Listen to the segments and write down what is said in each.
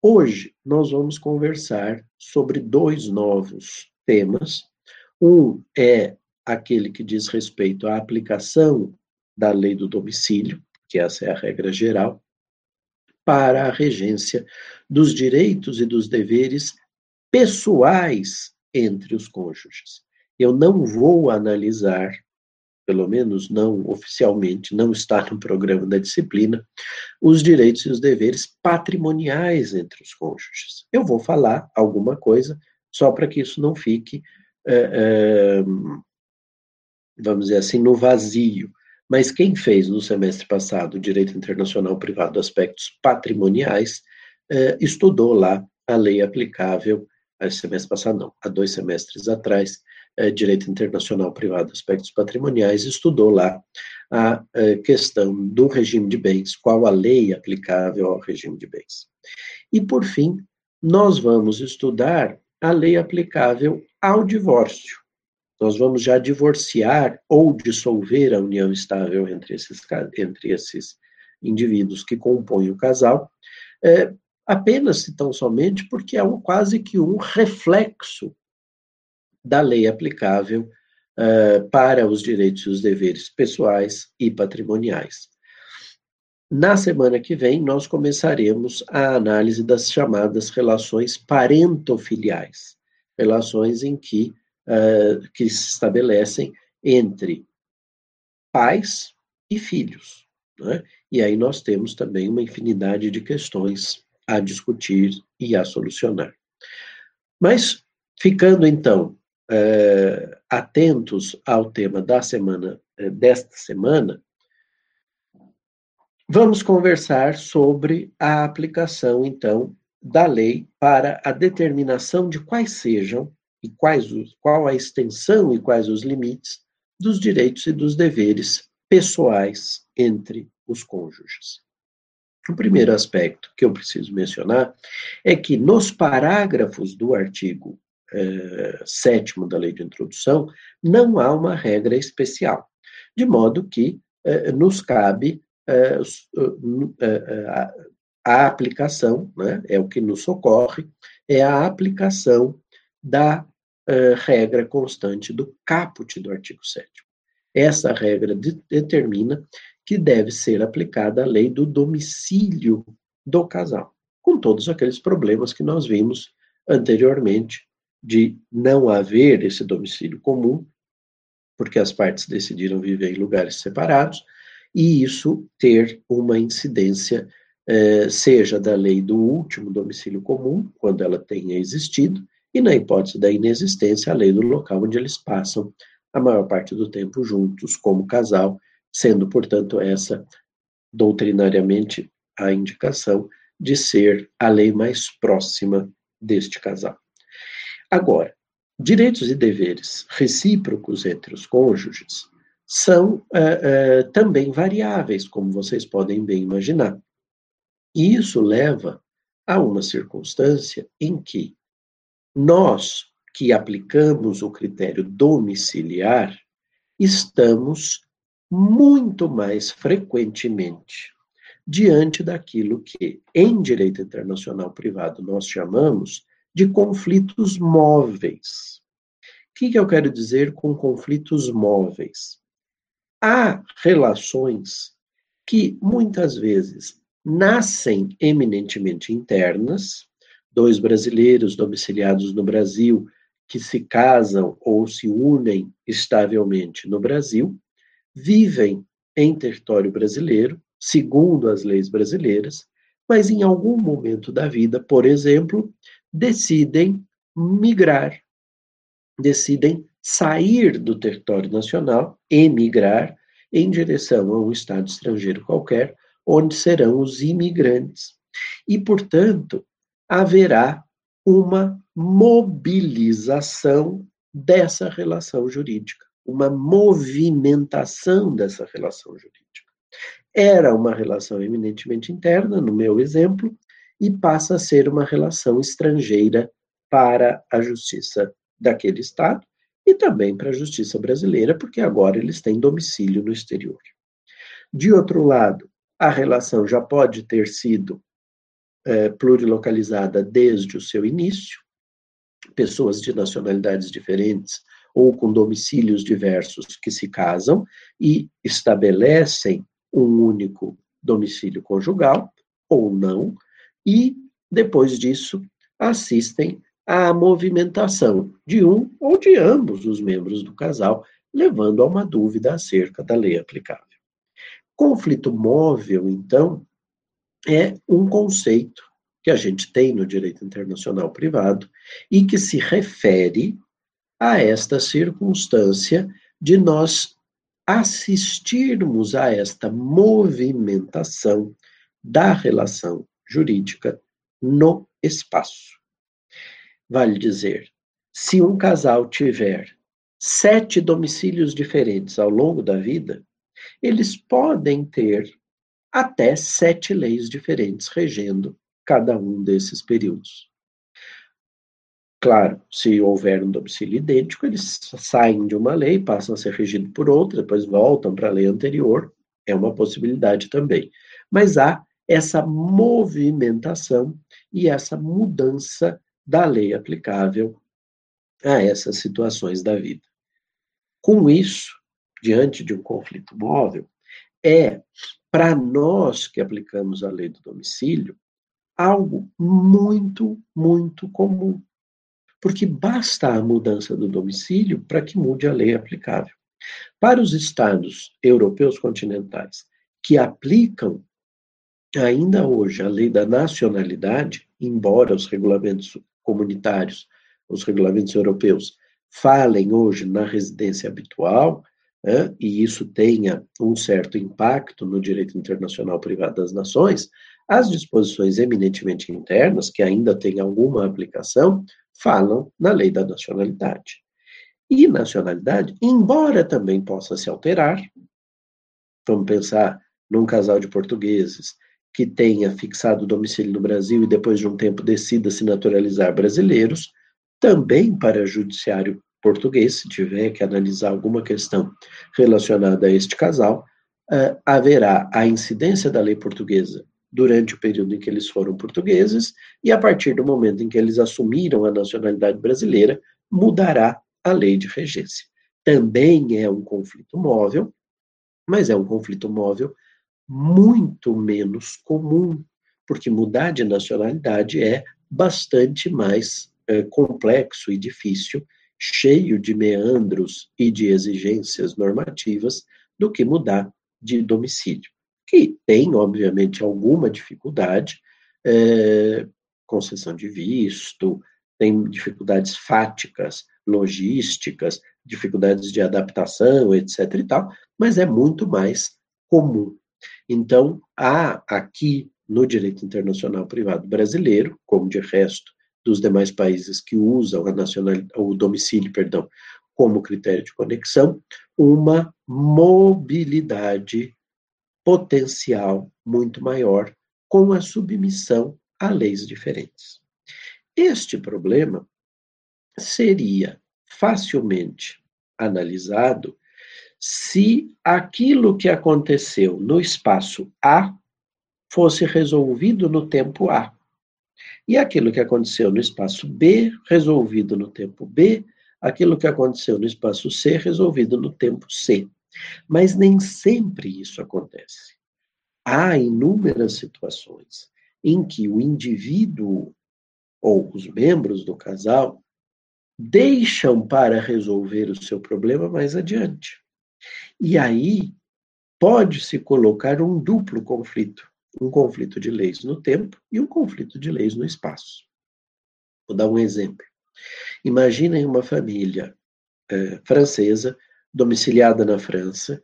Hoje nós vamos conversar sobre dois novos temas. Um é aquele que diz respeito à aplicação da lei do domicílio, que essa é a regra geral, para a regência dos direitos e dos deveres pessoais entre os cônjuges. Eu não vou analisar, pelo menos não oficialmente, não está no programa da disciplina, os direitos e os deveres patrimoniais entre os cônjuges. Eu vou falar alguma coisa só para que isso não fique, é, é, vamos dizer assim, no vazio. Mas quem fez no semestre passado Direito Internacional Privado Aspectos Patrimoniais, eh, estudou lá a lei aplicável, semestre passado não, há dois semestres atrás, eh, Direito Internacional Privado Aspectos Patrimoniais, estudou lá a eh, questão do regime de bens, qual a lei aplicável ao regime de bens. E, por fim, nós vamos estudar a lei aplicável ao divórcio. Nós vamos já divorciar ou dissolver a união estável entre esses, entre esses indivíduos que compõem o casal, é, apenas e tão somente porque é um, quase que um reflexo da lei aplicável é, para os direitos e os deveres pessoais e patrimoniais. Na semana que vem, nós começaremos a análise das chamadas relações parentofiliais, relações em que uh, que se estabelecem entre pais e filhos. Né? E aí nós temos também uma infinidade de questões a discutir e a solucionar. Mas, ficando então uh, atentos ao tema da semana, uh, desta semana, vamos conversar sobre a aplicação, então, da lei para a determinação de quais sejam e quais os, qual a extensão e quais os limites dos direitos e dos deveres pessoais entre os cônjuges. O primeiro aspecto que eu preciso mencionar é que nos parágrafos do artigo 7 da Lei de Introdução não há uma regra especial, de modo que eh, nos cabe eh, eh, a, aplicação, né, é o que nos socorre, é a aplicação da regra constante do caput do artigo 7. Essa regra de, determina que deve ser aplicada a lei do domicílio do casal, com todos aqueles problemas que nós vimos anteriormente de não haver esse domicílio comum, porque as partes decidiram viver em lugares separados, e isso ter uma incidência, eh, seja da lei do último domicílio comum, quando ela tenha existido, e, na hipótese da inexistência, a lei do local onde eles passam a maior parte do tempo juntos, como casal, sendo, portanto, essa doutrinariamente a indicação de ser a lei mais próxima deste casal. Agora, direitos e deveres recíprocos entre os cônjuges são uh, uh, também variáveis, como vocês podem bem imaginar. E isso leva a uma circunstância em que nós que aplicamos o critério domiciliar, estamos muito mais frequentemente diante daquilo que, em direito internacional privado, nós chamamos de conflitos móveis. O que, eu quero dizer com conflitos móveis? Há relações que muitas vezes nascem eminentemente internas, dois brasileiros domiciliados no Brasil que se casam ou se unem estavelmente no Brasil, vivem em território brasileiro, segundo as leis brasileiras, mas em algum momento da vida, por exemplo, decidem migrar, decidem sair do território nacional, emigrar em direção a um estado estrangeiro qualquer, onde serão os imigrantes. E, portanto, haverá uma mobilização dessa relação jurídica, uma movimentação dessa relação jurídica. Era uma relação eminentemente interna, no meu exemplo, e passa a ser uma relação estrangeira para a justiça daquele Estado e também para a justiça brasileira, porque agora eles têm domicílio no exterior. De outro lado, a relação já pode ter sido é, plurilocalizada desde o seu início, pessoas de nacionalidades diferentes ou com domicílios diversos que se casam e estabelecem um único domicílio conjugal, ou não, e depois disso assistem à movimentação de um ou de ambos os membros do casal, levando a uma dúvida acerca da lei aplicável. Conflito móvel, então, é um conceito que a gente tem no direito internacional privado e que se refere a esta circunstância de nós assistirmos a esta movimentação da relação jurídica no espaço. Vale dizer, se um casal tiver sete domicílios diferentes ao longo da vida, eles podem ter até sete leis diferentes regendo cada um desses períodos. Claro, se houver um domicílio idêntico, eles saem de uma lei, passam a ser regidos por outra, depois voltam para a lei anterior, é uma possibilidade também. Mas há essa movimentação e essa mudança da lei aplicável a essas situações da vida. Com isso, diante de um conflito móvel, é, para nós que aplicamos a lei do domicílio, algo muito, muito comum porque basta a mudança do domicílio para que mude a lei aplicável. Para os estados europeus continentais que aplicam ainda hoje a lei da nacionalidade, embora os regulamentos comunitários, os regulamentos europeus, falem hoje na residência habitual, né, e isso tenha um certo impacto no direito internacional privado das nações, as disposições eminentemente internas, que ainda têm alguma aplicação, falam na lei da nacionalidade. E nacionalidade, embora também possa se alterar, vamos pensar num casal de portugueses que tenha fixado o domicílio no Brasil e depois de um tempo decida se naturalizar brasileiros, também para judiciário português, se tiver que analisar alguma questão relacionada a este casal, uh, haverá a incidência da lei portuguesa durante o período em que eles foram portugueses, e a partir do momento em que eles assumiram a nacionalidade brasileira, mudará a lei de regência. Também é um conflito móvel, mas é um conflito móvel muito menos comum, porque mudar de nacionalidade é bastante mais é, complexo e difícil, cheio de meandros e de exigências normativas, do que mudar de domicílio que tem, obviamente, alguma dificuldade, é, concessão de visto, tem dificuldades fáticas, logísticas, dificuldades de adaptação, etc. e tal, mas é muito mais comum. Então, há aqui no direito internacional privado brasileiro, como de resto dos demais países que usam a nacionalidade, o domicílio, perdão, como critério de conexão, uma mobilidade potencial muito maior com a submissão a leis diferentes. Este problema seria facilmente analisado se aquilo que aconteceu no espaço A fosse resolvido no tempo A. E aquilo que aconteceu no espaço B, resolvido no tempo B, aquilo que aconteceu no espaço C, resolvido no tempo C. Mas nem sempre isso acontece. Há inúmeras situações em que o indivíduo ou os membros do casal deixam para resolver o seu problema mais adiante. E aí pode-se colocar um duplo conflito, um conflito de leis no tempo e um conflito de leis no espaço. Vou dar um exemplo. Imaginem uma família eh, francesa domiciliada na França,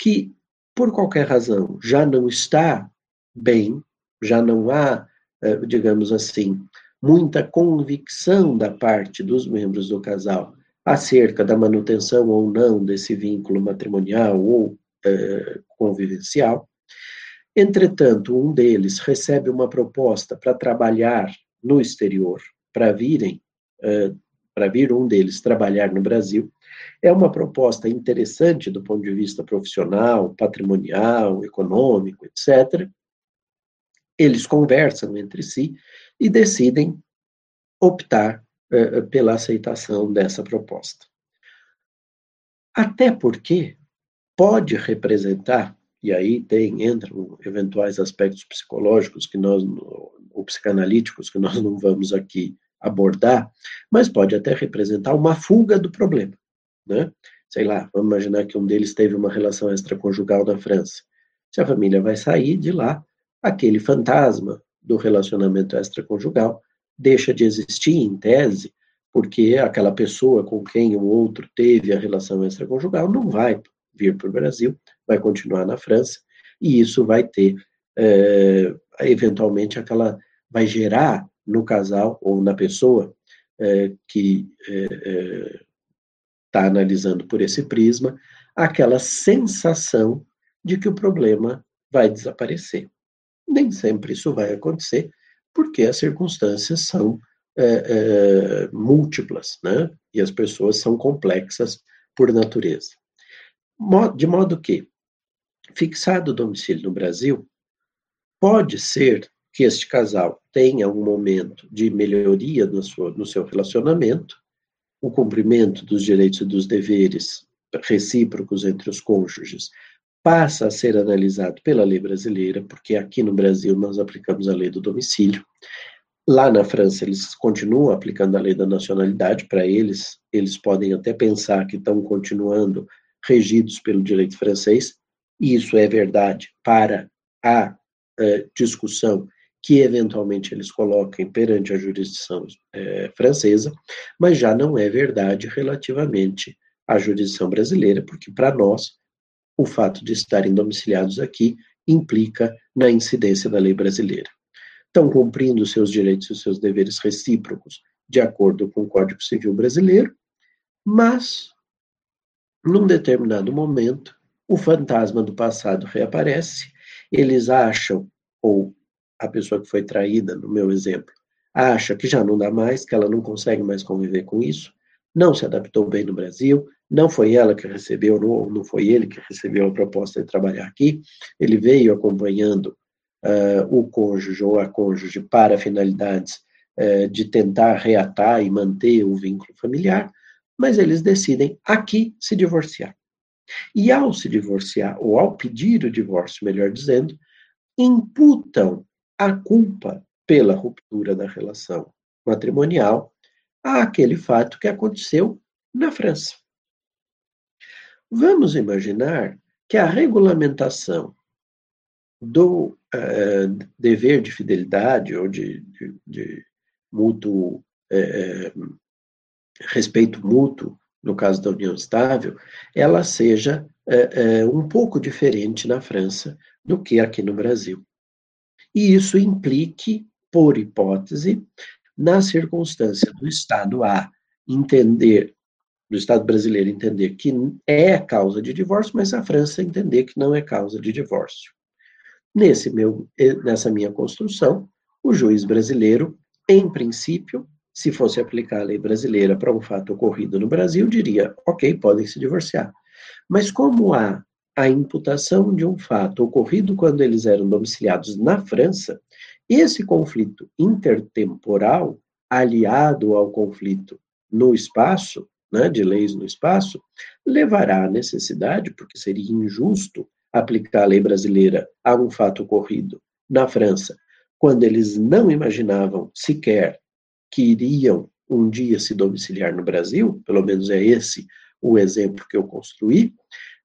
que, por qualquer razão, já não está bem, já não há, eh, digamos assim, muita convicção da parte dos membros do casal acerca da manutenção ou não desse vínculo matrimonial ou eh, convivencial. Entretanto, um deles recebe uma proposta para trabalhar no exterior, para virem, eh, para vir um deles trabalhar no Brasil. É uma proposta interessante do ponto de vista profissional, patrimonial, econômico, etc. Eles conversam entre si e decidem optar uh, pela aceitação dessa proposta. Até porque pode representar, e aí tem entram eventuais aspectos psicológicos que nós ou psicanalíticos que nós não vamos aqui abordar, mas pode até representar uma fuga do problema, né? Sei lá, vamos imaginar que um deles teve uma relação extraconjugal na França. Se a família vai sair de lá, aquele fantasma do relacionamento extraconjugal deixa de existir em tese, porque aquela pessoa com quem o outro teve a relação extraconjugal não vai vir para o Brasil, vai continuar na França, e isso vai ter, é, eventualmente, aquela. vai gerar no casal ou na pessoa é, que está analisando por esse prisma aquela sensação de que o problema vai desaparecer. Nem sempre isso vai acontecer, porque as circunstâncias são é, é, múltiplas, né? E as pessoas são complexas por natureza. De modo que, fixado o domicílio no Brasil, pode ser que este casal tenha um momento de melhoria no seu, no seu relacionamento, o cumprimento dos direitos e dos deveres recíprocos entre os cônjuges passa a ser analisado pela lei brasileira, porque aqui no Brasil nós aplicamos a lei do domicílio. Lá na França eles continuam aplicando a lei da nacionalidade, para eles, eles podem até pensar que estão continuando regidos pelo direito francês, e isso é verdade para a uh, discussão que eventualmente eles coloquem perante a jurisdição é, francesa, mas já não é verdade relativamente à jurisdição brasileira, porque para nós o fato de estarem domiciliados aqui implica na incidência da lei brasileira. Estão cumprindo seus direitos e seus deveres recíprocos de acordo com o Código Civil brasileiro, mas num determinado momento o fantasma do passado reaparece, eles acham ou a pessoa que foi traída, no meu exemplo, acha que já não dá mais, que ela não consegue mais conviver com isso, não se adaptou bem no Brasil, não foi ela que recebeu, não, não foi ele que recebeu a proposta de trabalhar aqui, ele veio acompanhando uh, o cônjuge ou a cônjuge para finalidades uh, de tentar reatar e manter o vínculo familiar, mas eles decidem aqui se divorciar. E ao se divorciar, ou ao pedir o divórcio, melhor dizendo, imputam a culpa pela ruptura da relação matrimonial àquele fato que aconteceu na França. Vamos imaginar que a regulamentação do uh, dever de fidelidade ou de, de, de mútuo uh, respeito mútuo, no caso da união estável, ela seja uh, um pouco diferente na França do que aqui no Brasil. E isso implique, por hipótese, na circunstância do Estado A entender, do Estado brasileiro entender que é causa de divórcio, mas a França entender que não é causa de divórcio. Nesse meu, nessa minha construção, o juiz brasileiro, em princípio, se fosse aplicar a lei brasileira para um fato ocorrido no Brasil, diria: ok, podem se divorciar. Mas como há a imputação de um fato ocorrido quando eles eram domiciliados na França, esse conflito intertemporal, aliado ao conflito no espaço, né, de leis no espaço, levará à necessidade, porque seria injusto aplicar a lei brasileira a um fato ocorrido na França, quando eles não imaginavam sequer que iriam um dia se domiciliar no Brasil, pelo menos é esse o exemplo que eu construí,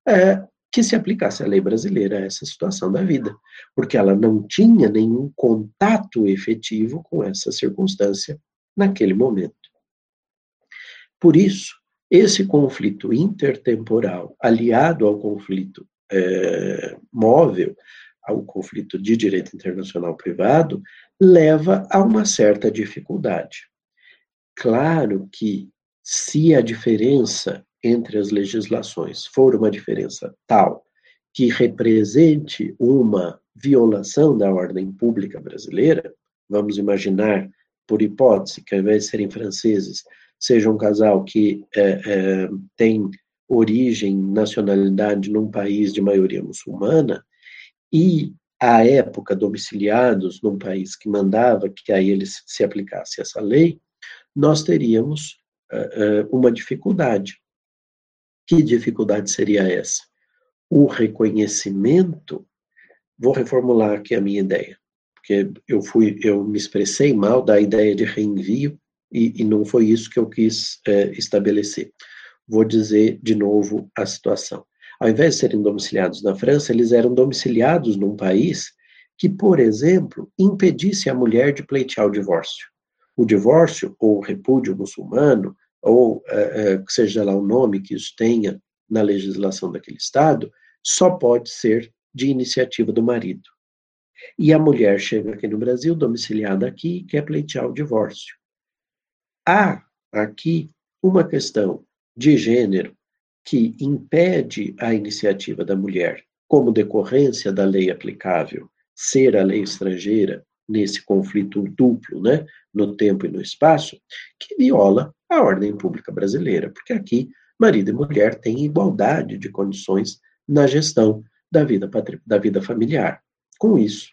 é, que se aplicasse a lei brasileira a essa situação da vida, porque ela não tinha nenhum contato efetivo com essa circunstância naquele momento. Por isso, esse conflito intertemporal, aliado ao conflito é, móvel, ao conflito de direito internacional privado, leva a uma certa dificuldade. Claro que, se a diferença entre as legislações for uma diferença tal que represente uma violação da ordem pública brasileira, vamos imaginar, por hipótese, que ao invés de serem franceses, seja um casal que é, é, tem origem, nacionalidade num país de maioria muçulmana, e à época domiciliados num país que mandava que a eles se aplicasse essa lei, nós teríamos uh, uh, uma dificuldade. Que dificuldade seria essa? O reconhecimento. Vou reformular aqui a minha ideia, porque eu fui, eu me expressei mal da ideia de reenvio e, e não foi isso que eu quis uh, estabelecer. Vou dizer de novo a situação. Ao invés de serem domiciliados na França, eles eram domiciliados num país que, por exemplo, impedisse a mulher de pleitear o divórcio. O divórcio, ou o repúdio muçulmano, ou é, é, seja lá o nome que isso tenha na legislação daquele Estado, só pode ser de iniciativa do marido. E a mulher chega aqui no Brasil, domiciliada aqui, e quer pleitear o divórcio. Há aqui uma questão de gênero que impede a iniciativa da mulher, como decorrência da lei aplicável ser a lei estrangeira nesse conflito duplo, né, no tempo e no espaço, que viola a ordem pública brasileira, porque aqui marido e mulher têm igualdade de condições na gestão da vida, da vida familiar. Com isso,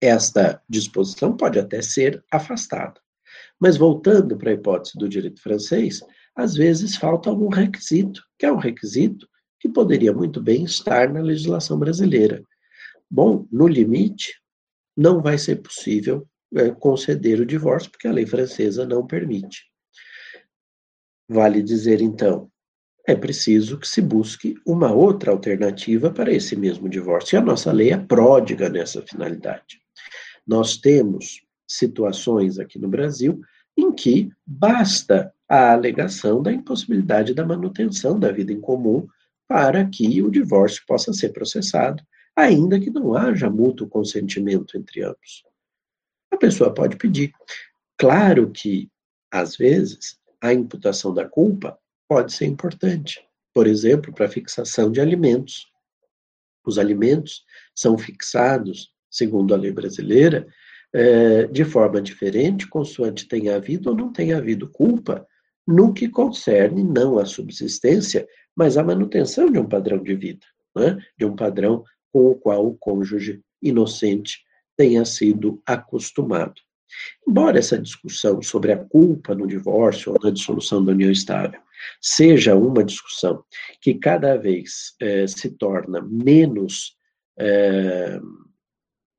esta disposição pode até ser afastada. Mas voltando para a hipótese do direito francês, às vezes falta algum requisito, que é um requisito que poderia muito bem estar na legislação brasileira. Bom, no limite, não vai ser possível é, conceder o divórcio, porque a lei francesa não permite. Vale dizer, então, é preciso que se busque uma outra alternativa para esse mesmo divórcio. E a nossa lei é pródiga nessa finalidade. Nós temos situações aqui no Brasil em que basta a alegação da impossibilidade da manutenção da vida em comum para que o divórcio possa ser processado, ainda que não haja mútuo consentimento entre ambos. A pessoa pode pedir. Claro que, às vezes, a imputação da culpa pode ser importante, por exemplo, para fixação de alimentos. Os alimentos são fixados, segundo a lei brasileira, eh, de forma diferente, consoante tenha havido ou não tenha havido culpa no que concerne não a subsistência, mas a manutenção de um padrão de vida, né? de um padrão com o qual o cônjuge inocente tenha sido acostumado. Embora essa discussão sobre a culpa no divórcio ou na dissolução da união estável seja uma discussão que cada vez eh, se torna menos, eh,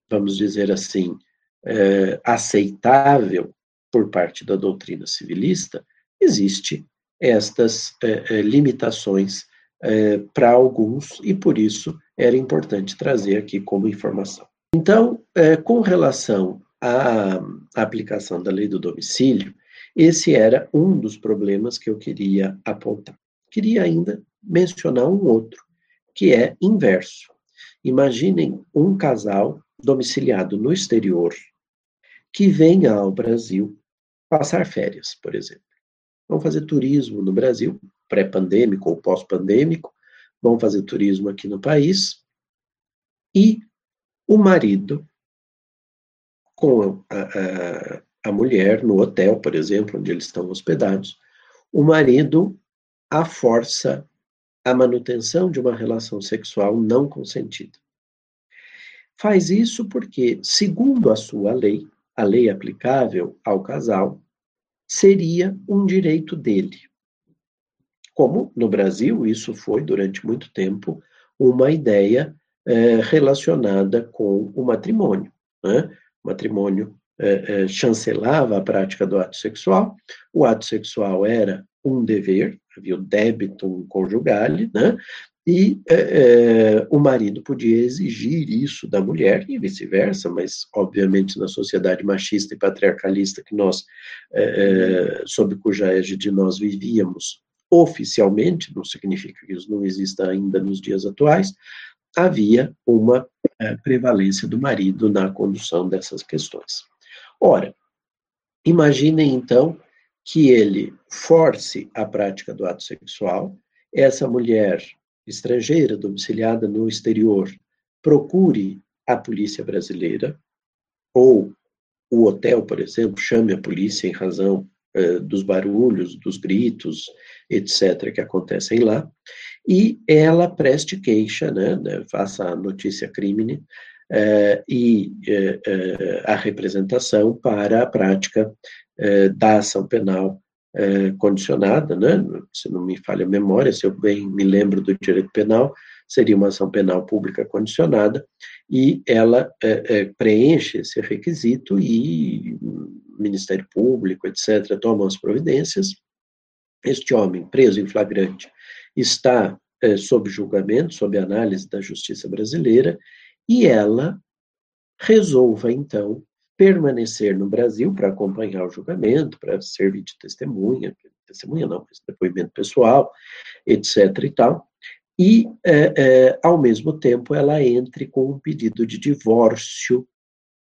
vamos dizer assim, eh, aceitável por parte da doutrina civilista, existe estas eh, eh, limitações eh, para alguns e por isso era importante trazer aqui como informação. Então, com relação à aplicação da lei do domicílio, esse era um dos problemas que eu queria apontar. Queria ainda mencionar um outro, que é inverso. Imaginem um casal domiciliado no exterior que venha ao Brasil passar férias, por exemplo vão fazer turismo no Brasil, pré-pandêmico ou pós-pandêmico, vão fazer turismo aqui no país, e o marido com a, a, a mulher no hotel, por exemplo, onde eles estão hospedados, o marido a força a manutenção de uma relação sexual não consentida. Faz isso porque, segundo a sua lei, a lei aplicável ao casal, seria um direito dele. Como no Brasil, isso foi durante muito tempo uma ideia é, relacionada com o matrimônio. Né? O matrimônio é, é, chancelava a prática do ato sexual, o ato sexual era um dever, havia o débito conjugale, né? E é, é, o marido podia exigir isso da mulher e vice-versa, mas obviamente na sociedade machista e patriarcalista que nós, é, é, sob cuja égide nós vivíamos oficialmente, não significa que isso não exista ainda nos dias atuais, havia uma é, prevalência do marido na condução dessas questões. Ora, imaginem então que ele force a prática do ato sexual, essa mulher estrangeira domiciliada no exterior procure a polícia brasileira ou o hotel, por exemplo, chame a polícia em razão eh, dos barulhos, dos gritos, etc., que acontecem lá, e ela preste queixa, né, né faça a notícia crime eh, e eh, eh, a representação para a prática eh, da ação penal condicionada, né, se não me falha a memória, se eu bem me lembro do direito penal, seria uma ação penal pública condicionada, e ela é, é, preenche esse requisito e o Ministério Público, etc., toma as providências. Este homem, preso em flagrante, está é, sob julgamento, sob análise da justiça brasileira, e ela resolva, então, permanecer no Brasil para acompanhar o julgamento, para servir de testemunha, testemunha não, mas depoimento pessoal, etc. e tal, e, é, é, ao mesmo tempo, ela entre com um pedido de divórcio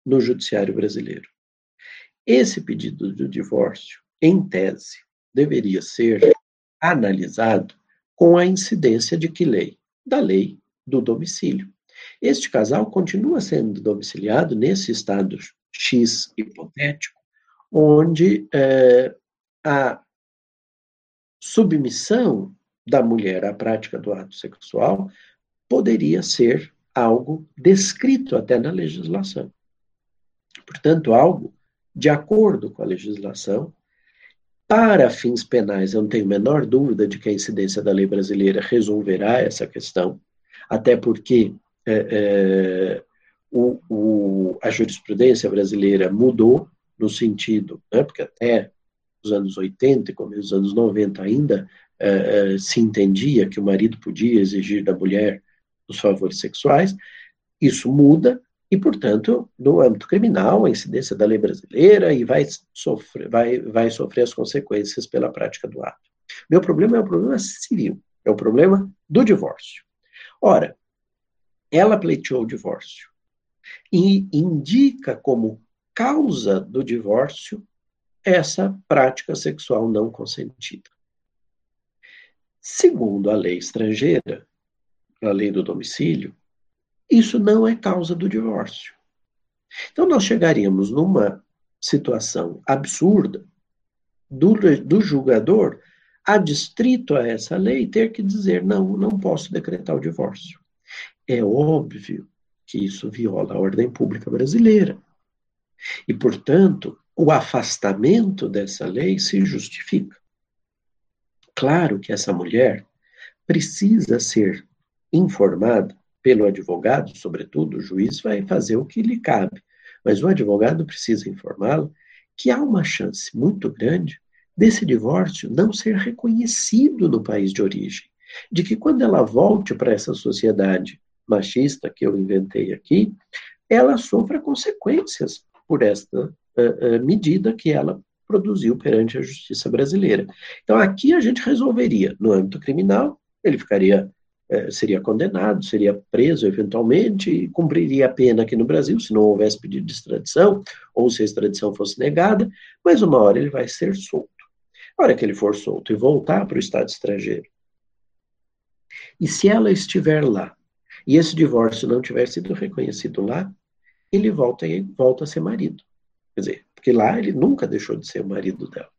no judiciário brasileiro. Esse pedido de divórcio, em tese, deveria ser analisado com a incidência de que lei? Da lei do domicílio. Este casal continua sendo domiciliado nesse estado X hipotético, onde é, a submissão da mulher à prática do ato sexual poderia ser algo descrito até na legislação. Portanto, algo de acordo com a legislação. Para fins penais, eu não tenho a menor dúvida de que a incidência da lei brasileira resolverá essa questão, até porque é, é, o, o, a jurisprudência brasileira mudou no sentido, né, porque até os anos 80 e começo dos anos 90 ainda uh, se entendia que o marido podia exigir da mulher os favores sexuais, isso muda e, portanto, no âmbito criminal, a incidência da lei brasileira e vai sofrer, vai, vai sofrer as consequências pela prática do ato. Meu problema é o problema civil, é o problema do divórcio. Ora, ela pleiteou o divórcio e indica como causa do divórcio essa prática sexual não consentida. Segundo a lei estrangeira, a lei do domicílio, isso não é causa do divórcio. Então, nós chegaríamos numa situação absurda do, do julgador adstrito a essa lei ter que dizer: não, não posso decretar o divórcio. É óbvio que isso viola a ordem pública brasileira. E, portanto, o afastamento dessa lei se justifica. Claro que essa mulher precisa ser informada pelo advogado, sobretudo, o juiz vai fazer o que lhe cabe, mas o advogado precisa informá-la que há uma chance muito grande desse divórcio não ser reconhecido no país de origem, de que quando ela volte para essa sociedade machista que eu inventei aqui, ela sofra consequências por esta uh, uh, medida que ela produziu perante a justiça brasileira. Então, aqui a gente resolveria, no âmbito criminal, ele ficaria, eh, seria condenado, seria preso eventualmente e cumpriria a pena aqui no Brasil, se não houvesse pedido de extradição, ou se a extradição fosse negada, mas uma hora ele vai ser solto. A hora que ele for solto e voltar para o Estado estrangeiro, e se ela estiver lá, e esse divórcio não tiver sido reconhecido lá, ele volta, volta a ser marido. Quer dizer, porque lá ele nunca deixou de ser o marido dela.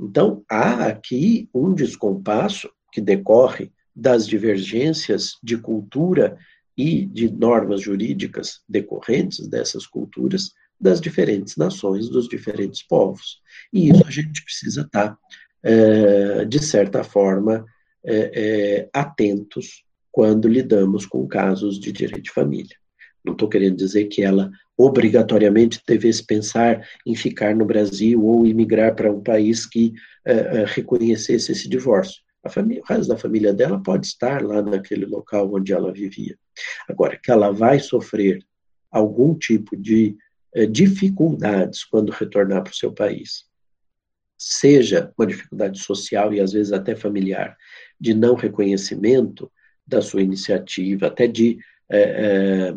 Então, há aqui um descompasso que decorre das divergências de cultura e de normas jurídicas decorrentes dessas culturas das diferentes nações, dos diferentes povos. E isso a gente precisa estar, é, de certa forma, é, é, atentos quando lidamos com casos de direito de família. Não estou querendo dizer que ela obrigatoriamente devesse pensar em ficar no Brasil ou imigrar para um país que uh, reconhecesse esse divórcio. Família, o resto da família dela pode estar lá naquele local onde ela vivia. Agora, que ela vai sofrer algum tipo de uh, dificuldades quando retornar para o seu país, seja uma dificuldade social e às vezes até familiar, de não reconhecimento da sua iniciativa, até de é,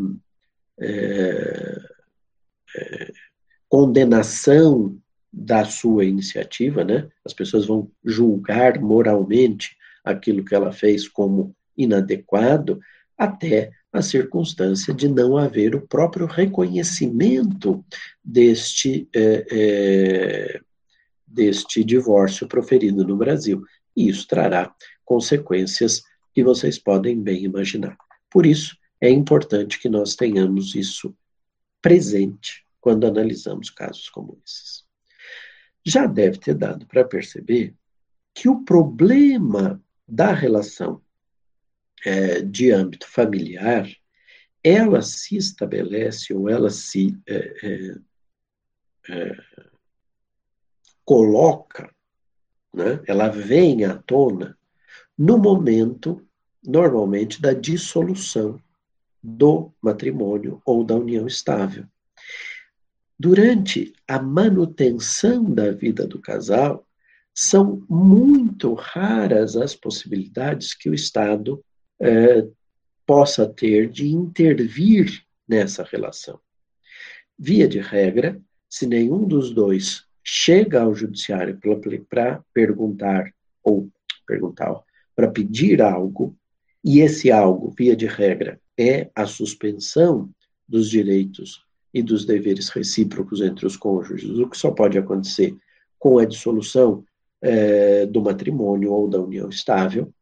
é, condenação da sua iniciativa, né? As pessoas vão julgar moralmente aquilo que ela fez como inadequado, até a circunstância de não haver o próprio reconhecimento deste, é, é, deste divórcio proferido no Brasil. E isso trará consequências que vocês podem bem imaginar. Por isso, é importante que nós tenhamos isso presente quando analisamos casos como esses. Já deve ter dado para perceber que o problema da relação é, de âmbito familiar, ela se estabelece ou ela se é, é, é, coloca, né, ela vem à tona no momento, normalmente, da dissolução do matrimônio ou da união estável. Durante a manutenção da vida do casal, são muito raras as possibilidades que o Estado eh, possa ter de intervir nessa relação. Via de regra, se nenhum dos dois chega ao judiciário para perguntar ou perguntar para pedir algo, e esse algo, via de regra, é a suspensão dos direitos e dos deveres recíprocos entre os cônjuges, o que só pode acontecer com a dissolução é, do matrimônio ou da união estável,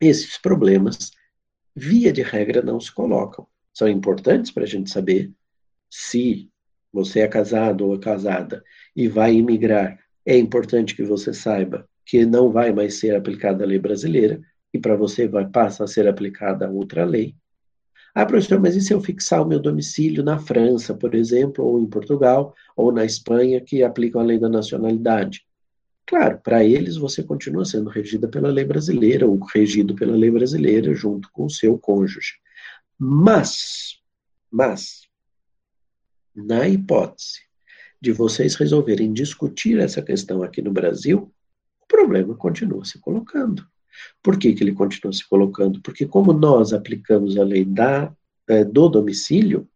esses problemas, via de regra, não se colocam. São importantes para a gente saber se você é casado ou é casada e vai imigrar. É importante que você saiba que não vai mais ser aplicada a lei brasileira e para você vai passar a ser aplicada outra lei. Ah, professor, mas e se eu fixar o meu domicílio na França, por exemplo, ou em Portugal, ou na Espanha, que aplicam a lei da nacionalidade? Claro, para eles você continua sendo regida pela lei brasileira, ou regido pela lei brasileira, junto com o seu cônjuge. Mas, mas, na hipótese de vocês resolverem discutir essa questão aqui no Brasil, o problema continua se colocando. Por que, que ele continua se colocando? Porque como nós aplicamos a lei da, é, do domicílio,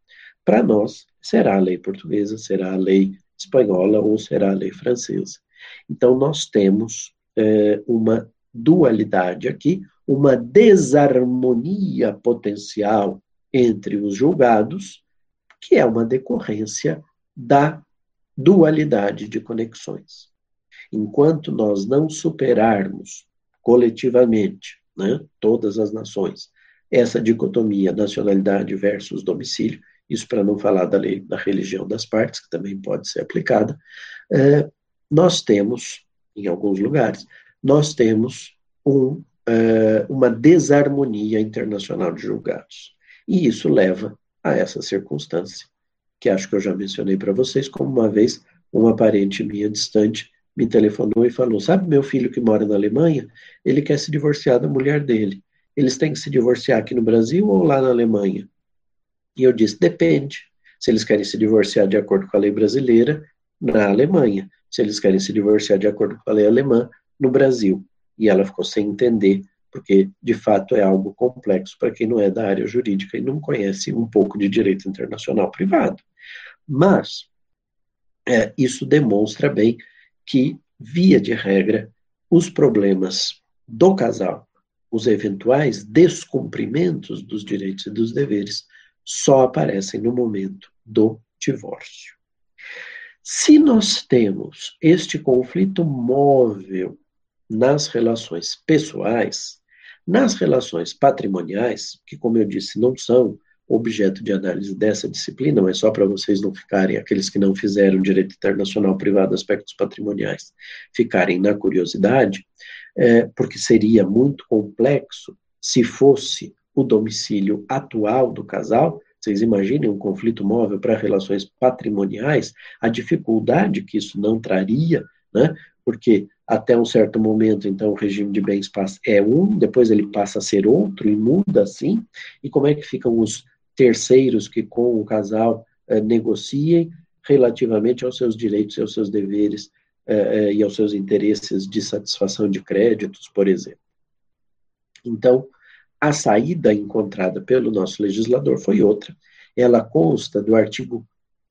para nós será a lei portuguesa, será a lei espanhola ou será a lei francesa. Então nós temos é, uma dualidade aqui, uma desarmonia potencial entre os julgados, que é uma decorrência da dualidade de conexões. Enquanto nós não superarmos coletivamente, né, todas as nações, essa dicotomia nacionalidade versus domicílio, isso para não falar da lei da religião das partes, que também pode ser aplicada, é, nós temos, em alguns lugares, nós temos um, é, uma desarmonia internacional de julgados. E isso leva a essa circunstância, que acho que eu já mencionei para vocês, como uma vez uma parente minha distante me telefonou e falou: Sabe, meu filho que mora na Alemanha, ele quer se divorciar da mulher dele. Eles têm que se divorciar aqui no Brasil ou lá na Alemanha? E eu disse: Depende. Se eles querem se divorciar de acordo com a lei brasileira, na Alemanha. Se eles querem se divorciar de acordo com a lei alemã, no Brasil. E ela ficou sem entender, porque de fato é algo complexo para quem não é da área jurídica e não conhece um pouco de direito internacional privado. Mas é, isso demonstra bem que, via de regra, os problemas do casal, os eventuais descumprimentos dos direitos e dos deveres, só aparecem no momento do divórcio. Se nós temos este conflito móvel nas relações pessoais, nas relações patrimoniais, que, como eu disse, não são objeto de análise dessa disciplina, mas só para vocês não ficarem, aqueles que não fizeram direito internacional privado, aspectos patrimoniais, ficarem na curiosidade, é, porque seria muito complexo se fosse o domicílio atual do casal. Vocês imaginem um conflito móvel para relações patrimoniais, a dificuldade que isso não traria, né? Porque até um certo momento, então, o regime de bens é um, depois ele passa a ser outro e muda assim. E como é que ficam os terceiros que com o casal eh, negociem relativamente aos seus direitos aos seus deveres eh, e aos seus interesses de satisfação de créditos, por exemplo. Então, a saída encontrada pelo nosso legislador foi outra. Ela consta do artigo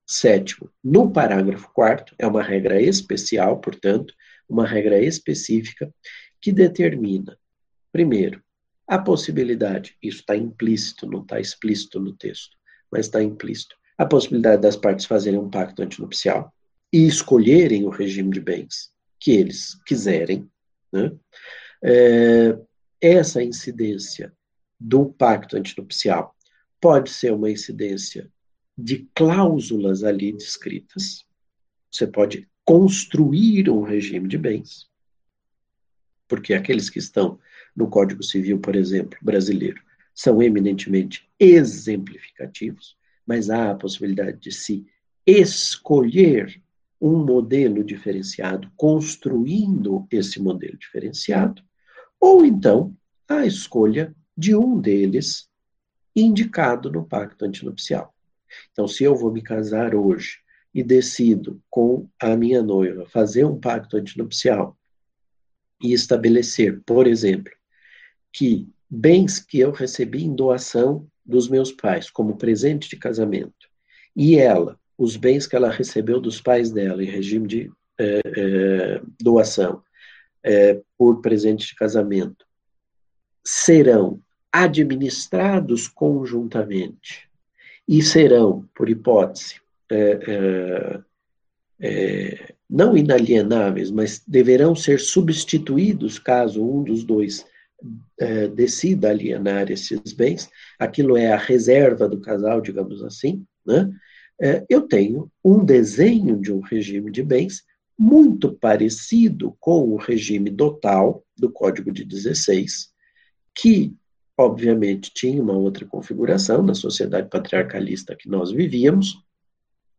7 no parágrafo 4 é uma regra especial, portanto, uma regra específica que determina, primeiro, a possibilidade, isso está implícito, não está explícito no texto, mas está implícito, a possibilidade das partes fazerem um pacto antinupcial e escolherem o regime de bens que eles quiserem, né? É, essa incidência do pacto antinupcial pode ser uma incidência de cláusulas ali descritas. Você pode construir um regime de bens, porque aqueles que estão no Código Civil, por exemplo, brasileiro, são eminentemente exemplificativos, mas há a possibilidade de se escolher um modelo diferenciado, construindo esse modelo diferenciado, ou então a escolha de um deles indicado no pacto antinupcial. Então, se eu vou me casar hoje e decido com a minha noiva fazer um pacto antinupcial e estabelecer, por exemplo, que bens que eu recebi em doação dos meus pais como presente de casamento. E ela, os bens que ela recebeu dos pais dela em regime de é, é, doação é, por presente de casamento, serão administrados conjuntamente e serão, por hipótese, não inalienáveis, mas deverão ser substituídos caso um dos dois é, decida alienar esses bens, aquilo é a reserva do casal, digamos assim, né? É, eu tenho um desenho de um regime de bens muito parecido com o regime dotal do Código de 16, que, obviamente, tinha uma outra configuração na sociedade patriarcalista que nós vivíamos,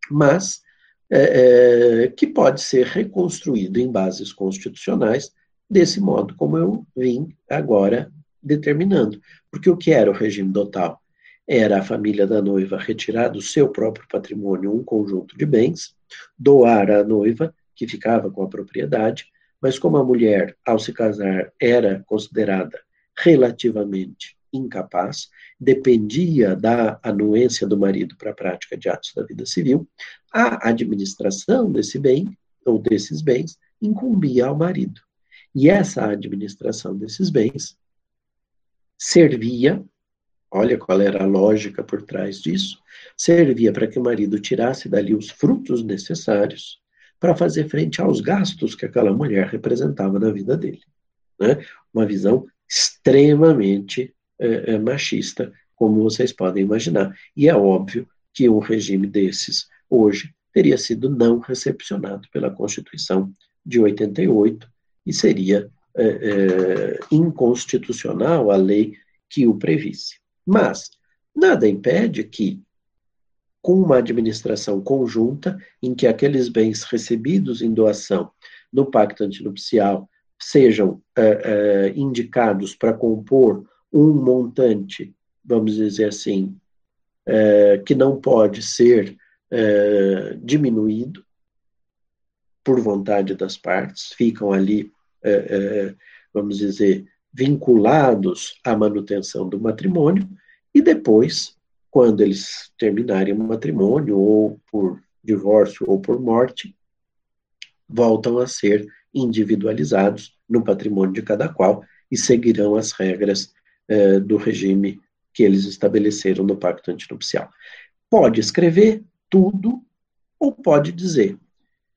mas é, é, que pode ser reconstruído em bases constitucionais desse modo como eu vim agora determinando. Porque o que era o regime dotal? Era a família da noiva retirar do seu próprio patrimônio um conjunto de bens, doar à noiva, que ficava com a propriedade, mas como a mulher, ao se casar, era considerada relativamente incapaz, dependia da anuência do marido para a prática de atos da vida civil, a administração desse bem, ou desses bens, incumbia ao marido. E essa administração desses bens servia, olha qual era a lógica por trás disso, servia para que o marido tirasse dali os frutos necessários para fazer frente aos gastos que aquela mulher representava na vida dele. Né? Uma visão extremamente é, é, machista, como vocês podem imaginar. E é óbvio que um regime desses, hoje, teria sido não recepcionado pela Constituição de 88, e seria é, é, inconstitucional a lei que o previsse. Mas nada impede que, com uma administração conjunta, em que aqueles bens recebidos em doação no pacto antinupcial sejam é, é, indicados para compor um montante, vamos dizer assim, é, que não pode ser é, diminuído por vontade das partes, ficam ali é, é, vamos dizer, vinculados à manutenção do matrimônio, e depois, quando eles terminarem o matrimônio, ou por divórcio ou por morte, voltam a ser individualizados no patrimônio de cada qual e seguirão as regras é, do regime que eles estabeleceram no pacto antinupcial. Pode escrever tudo ou pode dizer: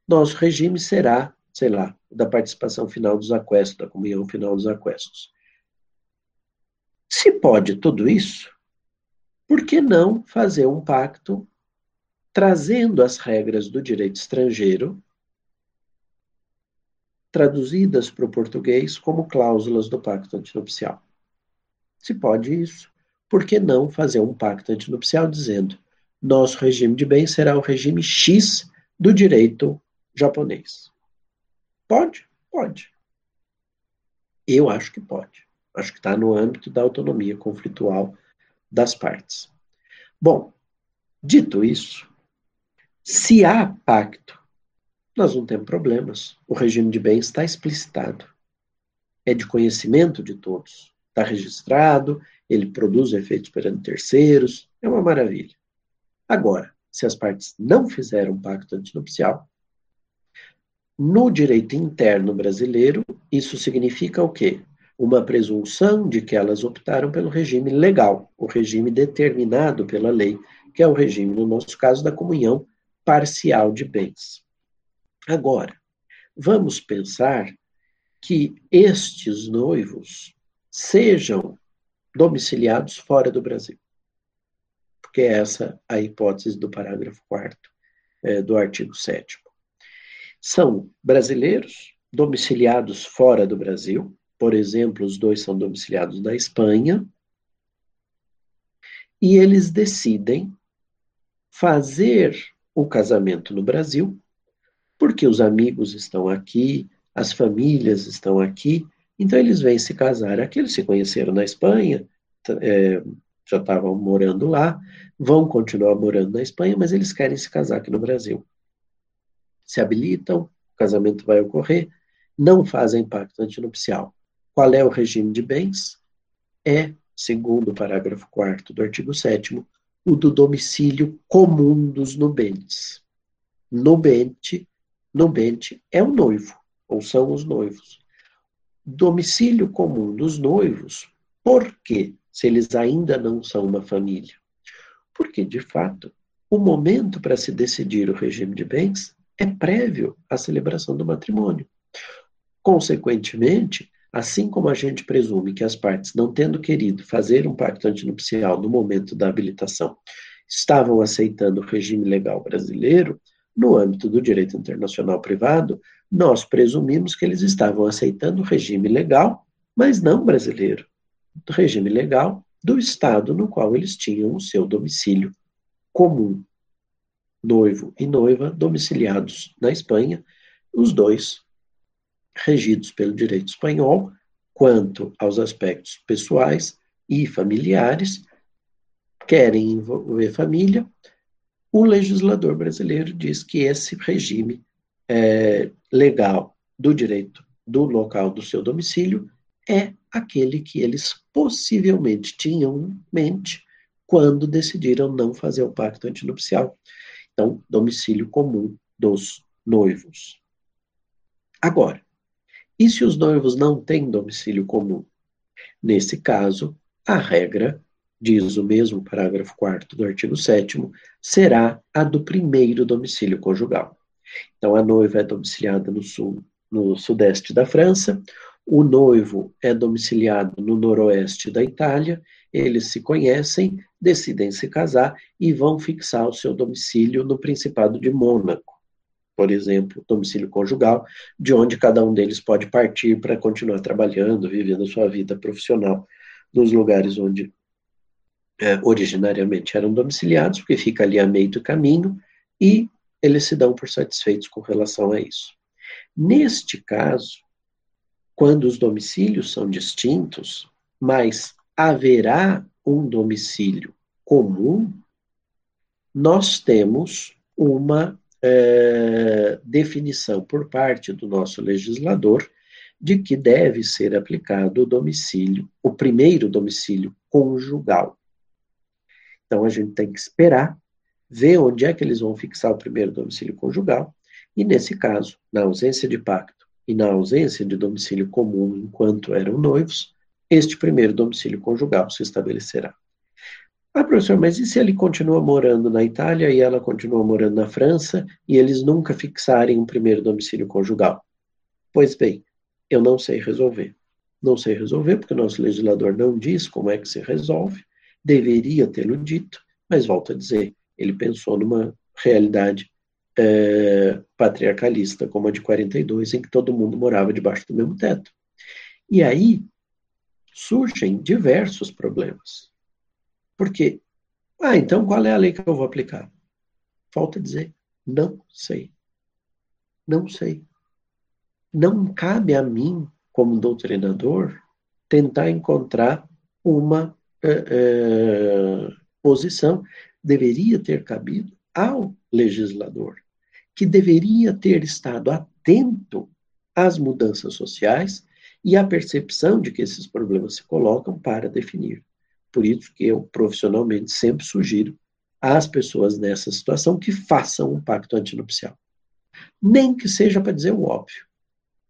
nosso regime será, sei lá, da participação final dos aquestos, da comunhão final dos aquestos. Se pode tudo isso, por que não fazer um pacto trazendo as regras do direito estrangeiro, traduzidas para o português como cláusulas do pacto antinupcial? Se pode isso, por que não fazer um pacto antinupcial dizendo nosso regime de bens será o regime X do direito japonês? Pode? Pode. Eu acho que pode. Acho que está no âmbito da autonomia conflitual das partes. Bom, dito isso, se há pacto, nós não temos problemas. O regime de bens está explicitado. É de conhecimento de todos. Está registrado, ele produz efeitos perante terceiros, é uma maravilha. Agora, se as partes não fizeram pacto antinupcial, no direito interno brasileiro, isso significa o quê? Uma presunção de que elas optaram pelo regime legal, o regime determinado pela lei, que é o regime, no nosso caso, da comunhão parcial de bens. Agora, vamos pensar que estes noivos sejam domiciliados fora do Brasil. Porque é essa a hipótese do parágrafo 4 é, do artigo 7 São brasileiros domiciliados fora do Brasil, por exemplo, os dois são domiciliados na Espanha, e eles decidem fazer o casamento no Brasil, porque os amigos estão aqui, as famílias estão aqui, então eles vêm se casar aqui. Eles se conheceram na Espanha, é, já estavam morando lá, vão continuar morando na Espanha, mas eles querem se casar aqui no Brasil. Se habilitam, o casamento vai ocorrer, não fazem pacto antinupcial. Qual é o regime de bens? É, segundo o parágrafo 4 do artigo 7 o do domicílio comum dos nubentes. Nubente, nubente é o noivo, ou são os noivos. Domicílio comum dos noivos, por quê? Se eles ainda não são uma família. Porque, de fato, o momento para se decidir o regime de bens é prévio à celebração do matrimônio. Consequentemente, assim como a gente presume que as partes, não tendo querido fazer um pacto antinupcial no momento da habilitação, estavam aceitando o regime legal brasileiro, no âmbito do direito internacional privado, nós presumimos que eles estavam aceitando o regime legal, mas não brasileiro, o regime legal do estado no qual eles tinham o seu domicílio comum. Noivo e noiva domiciliados na Espanha, os dois regidos pelo direito espanhol, quanto aos aspectos pessoais e familiares, querem envolver família, o legislador brasileiro diz que esse regime é, legal do direito do local do seu domicílio é aquele que eles possivelmente tinham em mente quando decidiram não fazer o pacto antinupcial. Então, domicílio comum dos noivos. Agora, e se os noivos não têm domicílio comum? Nesse caso, a regra, diz o mesmo parágrafo 4 do artigo 7, será a do primeiro domicílio conjugal. Então, a noiva é domiciliada no sul, no sudeste da França, o noivo é domiciliado no noroeste da Itália, eles se conhecem, decidem se casar e vão fixar o seu domicílio no Principado de Mônaco por exemplo, domicílio conjugal, de onde cada um deles pode partir para continuar trabalhando, vivendo sua vida profissional nos lugares onde é, originariamente eram domiciliados, porque fica ali a meio do caminho, e eles se dão por satisfeitos com relação a isso. Neste caso, quando os domicílios são distintos, mas haverá um domicílio comum, nós temos uma é, definição por parte do nosso legislador de que deve ser aplicado o domicílio, o primeiro domicílio conjugal. Então a gente tem que esperar, ver onde é que eles vão fixar o primeiro domicílio conjugal, e nesse caso, na ausência de pacto e na ausência de domicílio comum enquanto eram noivos, este primeiro domicílio conjugal se estabelecerá. Ah, professor, mas e se ele continua morando na Itália e ela continua morando na França e eles nunca fixarem um primeiro domicílio conjugal? Pois bem, eu não sei resolver. Não sei resolver porque o nosso legislador não diz como é que se resolve, deveria tê-lo dito, mas volto a dizer, ele pensou numa realidade é, patriarcalista como a de 42, em que todo mundo morava debaixo do mesmo teto. E aí surgem diversos problemas. Porque, ah, então qual é a lei que eu vou aplicar? Falta dizer, não sei. Não sei. Não cabe a mim, como doutrinador, tentar encontrar uma é, é, posição. Deveria ter cabido ao legislador, que deveria ter estado atento às mudanças sociais e à percepção de que esses problemas se colocam para definir. Por isso que eu, profissionalmente, sempre sugiro às pessoas nessa situação que façam um pacto antinupcial. Nem que seja para dizer o óbvio.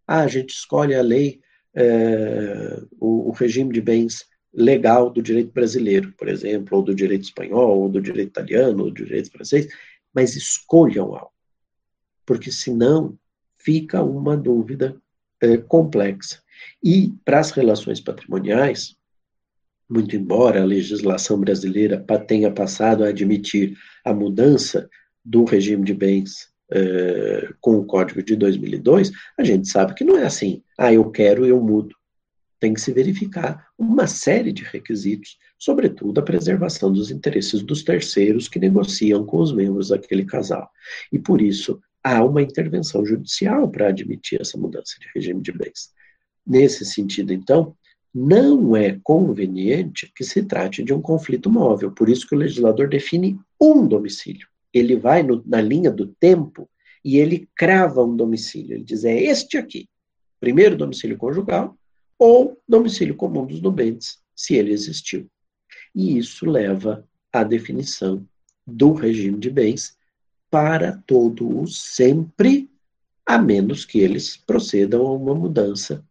Ah, a gente escolhe a lei, é, o, o regime de bens legal do direito brasileiro, por exemplo, ou do direito espanhol, ou do direito italiano, ou do direito francês, mas escolham algo. Porque senão fica uma dúvida é, complexa. E para as relações patrimoniais, muito embora a legislação brasileira tenha passado a admitir a mudança do regime de bens é, com o Código de 2002, a gente sabe que não é assim. Ah, eu quero, eu mudo. Tem que se verificar uma série de requisitos, sobretudo a preservação dos interesses dos terceiros que negociam com os membros daquele casal. E por isso há uma intervenção judicial para admitir essa mudança de regime de bens. Nesse sentido, então, não é conveniente que se trate de um conflito móvel, por isso que o legislador define um domicílio. Ele vai no, na linha do tempo e ele crava um domicílio. Ele diz: é este aqui, primeiro domicílio conjugal ou domicílio comum dos nubentes, se ele existiu. E isso leva à definição do regime de bens para todo o sempre, a menos que eles procedam a uma mudança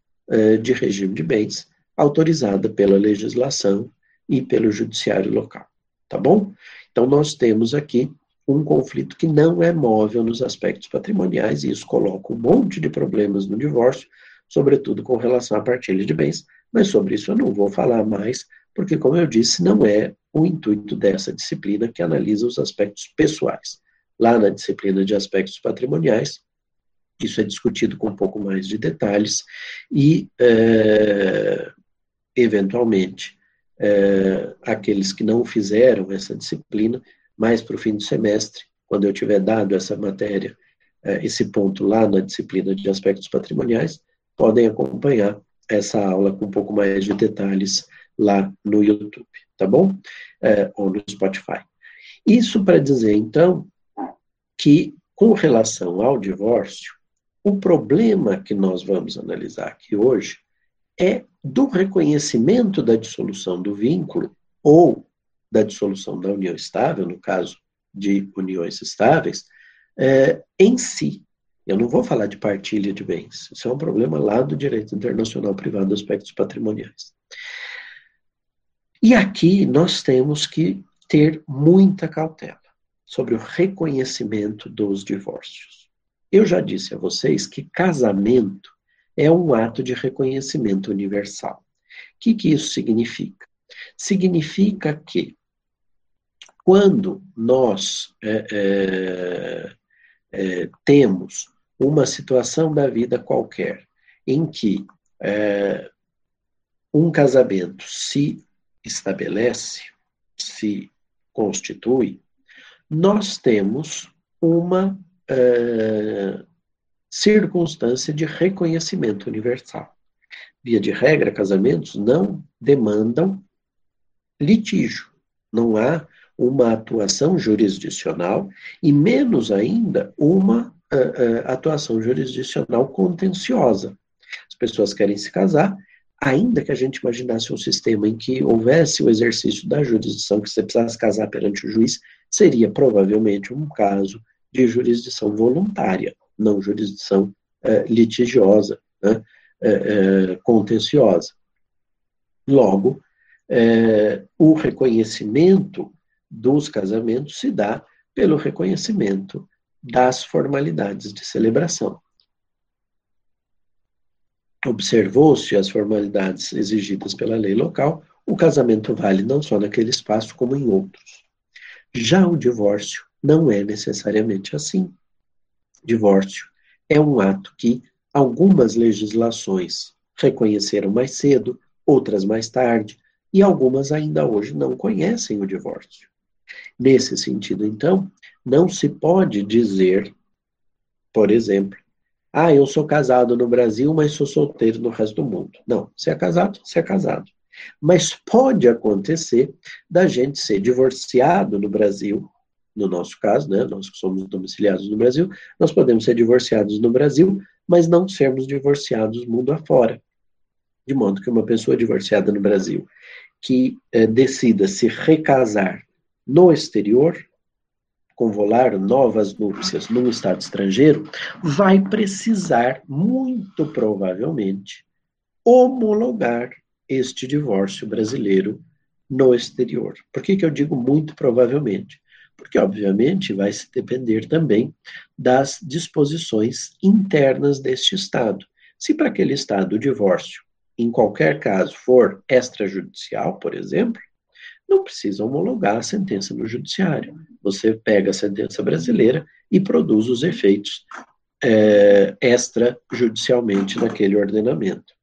de regime de bens autorizada pela legislação e pelo judiciário local. Tá bom? Então, nós temos aqui um conflito que não é móvel nos aspectos patrimoniais, e isso coloca um monte de problemas no divórcio, sobretudo com relação à partilha de bens, mas sobre isso eu não vou falar mais, porque, como eu disse, não é o intuito dessa disciplina que analisa os aspectos pessoais. Lá na disciplina de aspectos patrimoniais, isso é discutido com um pouco mais de detalhes e, é, eventualmente, é, aqueles que não fizeram essa disciplina, mais para o fim do semestre, quando eu tiver dado essa matéria, é, esse ponto lá na disciplina de aspectos patrimoniais, podem acompanhar essa aula com um pouco mais de detalhes lá no YouTube, tá bom? É, ou no Spotify. Isso para dizer, então, que com relação ao divórcio, o problema que nós vamos analisar aqui hoje é do reconhecimento da dissolução do vínculo ou da dissolução da união estável, no caso de uniões estáveis, é, em si. Eu não vou falar de partilha de bens. Isso é um problema lá do direito internacional privado, aspectos patrimoniais. E aqui nós temos que ter muita cautela sobre o reconhecimento dos divórcios. Eu já disse a vocês que casamento é um ato de reconhecimento universal. O que, que isso significa? Significa que quando nós é, é, é, temos uma situação da vida qualquer em que é, um casamento se estabelece, se constitui, nós temos uma uh, circunstância de reconhecimento universal. Via de regra, casamentos não demandam litígio. Não há uma atuação jurisdicional e menos ainda uma uh, uh, atuação jurisdicional contenciosa. As pessoas querem se casar, ainda que a gente imaginasse um sistema em que houvesse o exercício da jurisdição, que você precisasse casar perante o juiz, seria provavelmente um caso de jurisdição voluntária, não jurisdição é, litigiosa, né, é, contenciosa. Logo, o reconhecimento dos casamentos se dá pelo reconhecimento das formalidades de celebração observou-se as formalidades exigidas pela lei local, o casamento vale não só naquele espaço, como em outros. Já o divórcio não é necessariamente assim. Divórcio é um ato que algumas legislações reconheceram mais cedo, outras mais tarde, e algumas ainda hoje não conhecem o divórcio. Nesse sentido, então, não se pode dizer, por exemplo, ah, eu sou casado no Brasil, mas sou solteiro no resto do mundo. Não, se é casado, se é casado. Mas pode acontecer da gente ser divorciado no Brasil, no nosso caso, né, nós que somos domiciliados no Brasil, nós podemos ser divorciados no Brasil, mas não sermos divorciados mundo afora. De modo que uma pessoa divorciada no Brasil que é, decida se recasar no exterior, convolar novas núpcias num Estado estrangeiro, vai precisar, muito provavelmente, homologar este divórcio brasileiro no exterior. Por que, que eu digo muito provavelmente? Porque, obviamente, vai se depender também das disposições internas deste Estado. Se para aquele Estado o divórcio, em qualquer caso, for extrajudicial, por exemplo, não precisa homologar a sentença no judiciário. Você pega a sentença brasileira e produz os efeitos é, extrajudicialmente naquele ordenamento.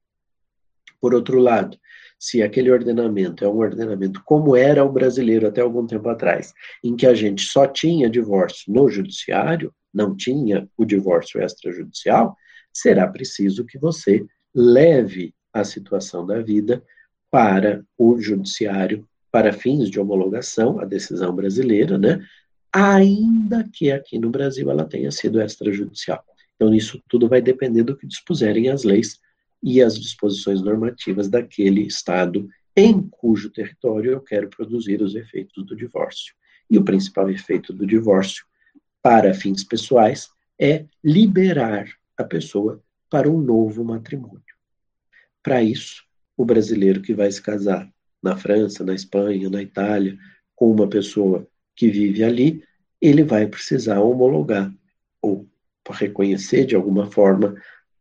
Por outro lado, se aquele ordenamento é um ordenamento como era o brasileiro até algum tempo atrás, em que a gente só tinha divórcio no judiciário, não tinha o divórcio extrajudicial, será preciso que você leve a situação da vida para o judiciário para fins de homologação, a decisão brasileira, né? Ainda que aqui no Brasil ela tenha sido extrajudicial. Então, isso tudo vai depender do que dispuserem as leis e as disposições normativas daquele Estado em cujo território eu quero produzir os efeitos do divórcio. E o principal efeito do divórcio, para fins pessoais, é liberar a pessoa para um novo matrimônio. Para isso, o brasileiro que vai se casar na França, na Espanha, na Itália, com uma pessoa que vive ali, ele vai precisar homologar ou reconhecer de alguma forma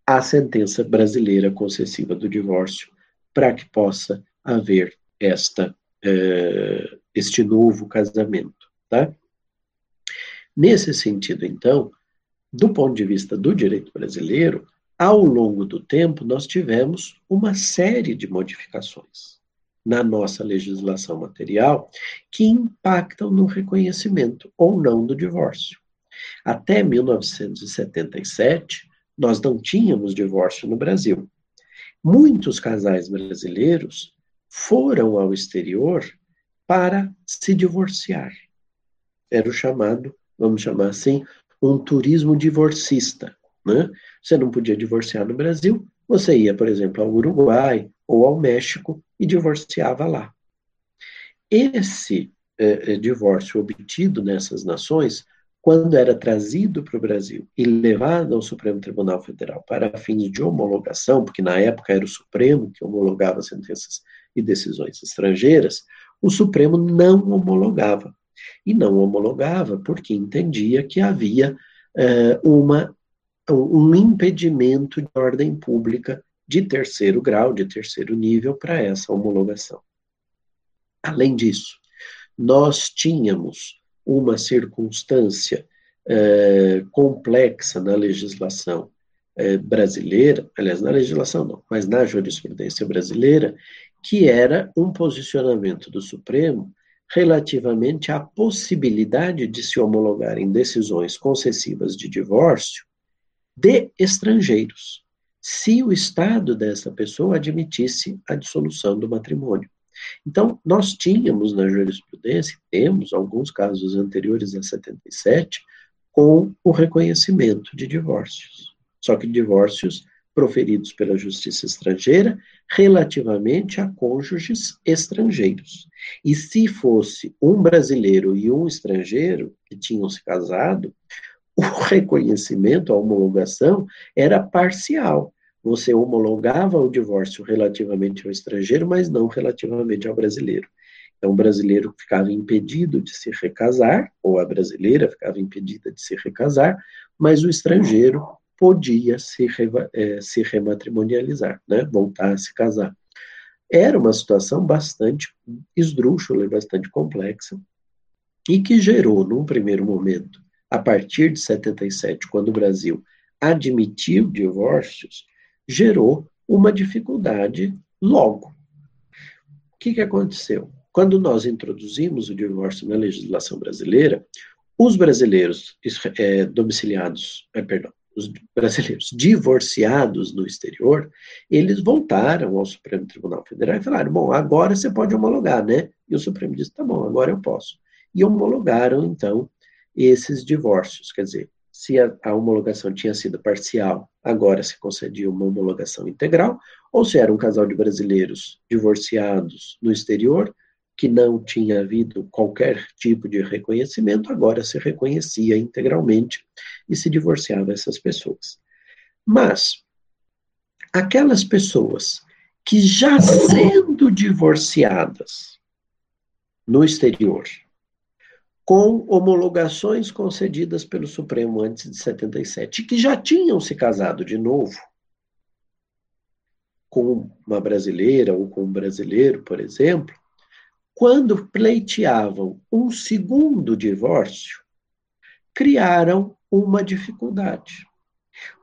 a sentença brasileira concessiva do divórcio para que possa haver esta eh, este novo casamento, tá? Nesse sentido, então, do ponto de vista do direito brasileiro, ao longo do tempo nós tivemos uma série de modificações na nossa legislação material que impactam no reconhecimento ou não do divórcio. Até 1977, nós não tínhamos divórcio no Brasil. Muitos casais brasileiros foram ao exterior para se divorciar. Era o chamado, vamos chamar assim, um turismo divorcista. Né? Você não podia divorciar no Brasil, você ia, por exemplo, ao Uruguai ou ao México e divorciava lá. Esse eh, eh divórcio obtido nessas nações quando era trazido para o Brasil e levado ao Supremo Tribunal Federal para fins de homologação, porque na época era o Supremo que homologava sentenças e decisões estrangeiras, o Supremo não homologava. E não homologava porque entendia que havia eh, uma, um impedimento de ordem pública de terceiro grau, de terceiro nível, para essa homologação. Além disso, nós tínhamos uma circunstância é, complexa na legislação é, brasileira, aliás, na legislação não, mas na jurisprudência brasileira, que era um posicionamento do Supremo relativamente à possibilidade de se homologarem decisões concessivas de divórcio de estrangeiros, se o Estado dessa pessoa admitisse a dissolução do matrimônio. Então, nós tínhamos na jurisprudência, temos alguns casos anteriores a 77, com o reconhecimento de divórcios. Só que divórcios proferidos pela justiça estrangeira relativamente a cônjuges estrangeiros. E se fosse um brasileiro e um estrangeiro que tinham se casado, o reconhecimento, a homologação, era parcial você homologava o divórcio relativamente ao estrangeiro, mas não relativamente ao brasileiro. Então, o brasileiro ficava impedido de se recasar, ou a brasileira ficava impedida de se recasar, mas o estrangeiro podia se, é, se rematrimonializar, né? voltar a se casar. Era uma situação bastante esdrúxula e bastante complexa, e que gerou, num primeiro momento, a partir de 77, quando o Brasil admitiu divórcios, gerou uma dificuldade logo. O que, que aconteceu? Quando nós introduzimos o divórcio na legislação brasileira, os brasileiros é, domiciliados, é, perdão, os brasileiros divorciados no exterior, eles voltaram ao Supremo Tribunal Federal e falaram: bom, agora você pode homologar, né? E o Supremo disse: tá bom, agora eu posso. E homologaram, então, esses divórcios. Quer dizer, se a, a, homologação tinha sido parcial, agora se concedia uma homologação integral, ou se era um casal de brasileiros divorciados no exterior, que não tinha havido qualquer tipo de reconhecimento, agora se reconhecia integralmente e se divorciava essas pessoas. Mas aquelas pessoas que já sendo divorciadas no exterior, com homologações concedidas pelo Supremo antes de 77, que já tinham se casado de novo com uma brasileira ou com um brasileiro, por exemplo, quando pleiteavam um segundo divórcio, criaram uma dificuldade.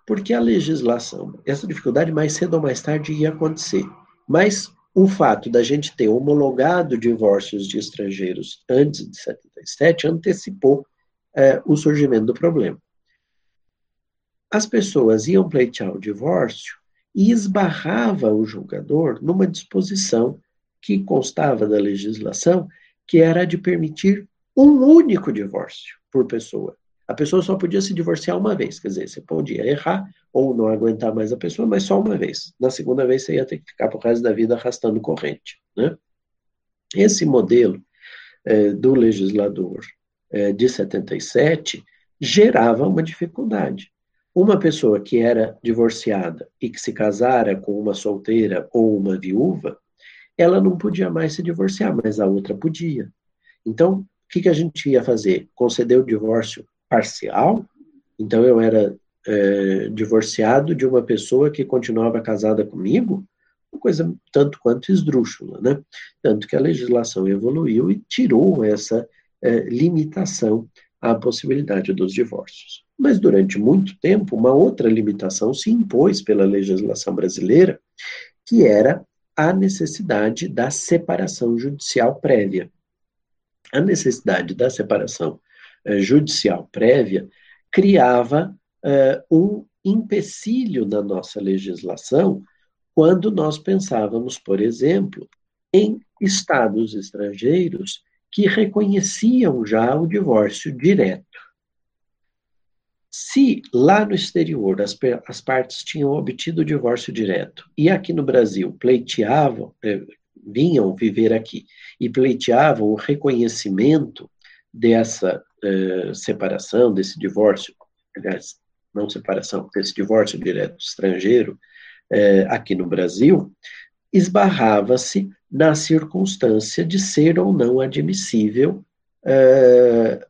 Porque a legislação, essa dificuldade mais cedo ou mais tarde ia acontecer, mas o fato da gente ter homologado divórcios de estrangeiros antes de 77 antecipou é, o surgimento do problema. As pessoas iam pleitear o divórcio e esbarrava o julgador numa disposição que constava da legislação, que era de permitir um único divórcio por pessoa. A pessoa só podia se divorciar uma vez, quer dizer, você podia errar ou não aguentar mais a pessoa, mas só uma vez. Na segunda vez você ia ter que ficar pro resto da vida arrastando corrente. Né? Esse modelo é, do legislador é, de 77 gerava uma dificuldade. Uma pessoa que era divorciada e que se casara com uma solteira ou uma viúva, ela não podia mais se divorciar, mas a outra podia. Então, o que, que a gente ia fazer? Conceder o divórcio parcial. Então, eu era é, divorciado de uma pessoa que continuava casada comigo, uma coisa tanto quanto esdrúxula, né? Tanto que a legislação evoluiu e tirou essa é, limitação à possibilidade dos divórcios. Mas durante muito tempo, uma outra limitação se impôs pela legislação brasileira, que era a necessidade da separação judicial prévia. A necessidade da separação judicial prévia criava eh, um empecilho na nossa legislação quando nós pensávamos, por exemplo, em estados estrangeiros que reconheciam já o divórcio direto. Se lá no exterior as, as partes tinham obtido o divórcio direto e aqui no Brasil pleiteavam, eh, vinham viver aqui e pleiteavam o reconhecimento dessa eh, separação, desse divórcio, aliás, não separação, desse divórcio direto estrangeiro eh, aqui no Brasil, esbarrava-se na circunstância de ser ou não admissível eh,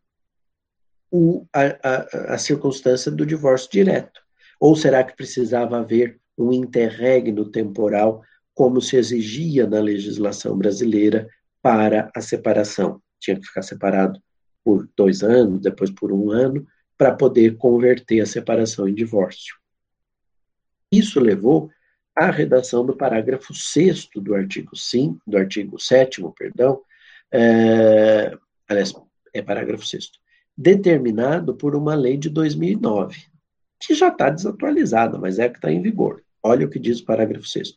o, a, a, a circunstância do divórcio direto. Ou será que precisava haver um interregno temporal, como se exigia na legislação brasileira para a separação? Tinha que ficar separado por dois anos, depois por um ano, para poder converter a separação em divórcio. Isso levou à redação do parágrafo 6 do artigo 5, do artigo 7 perdão, é, aliás, é parágrafo 6 determinado por uma lei de 2009, que já está desatualizada, mas é a que está em vigor. Olha o que diz o parágrafo 6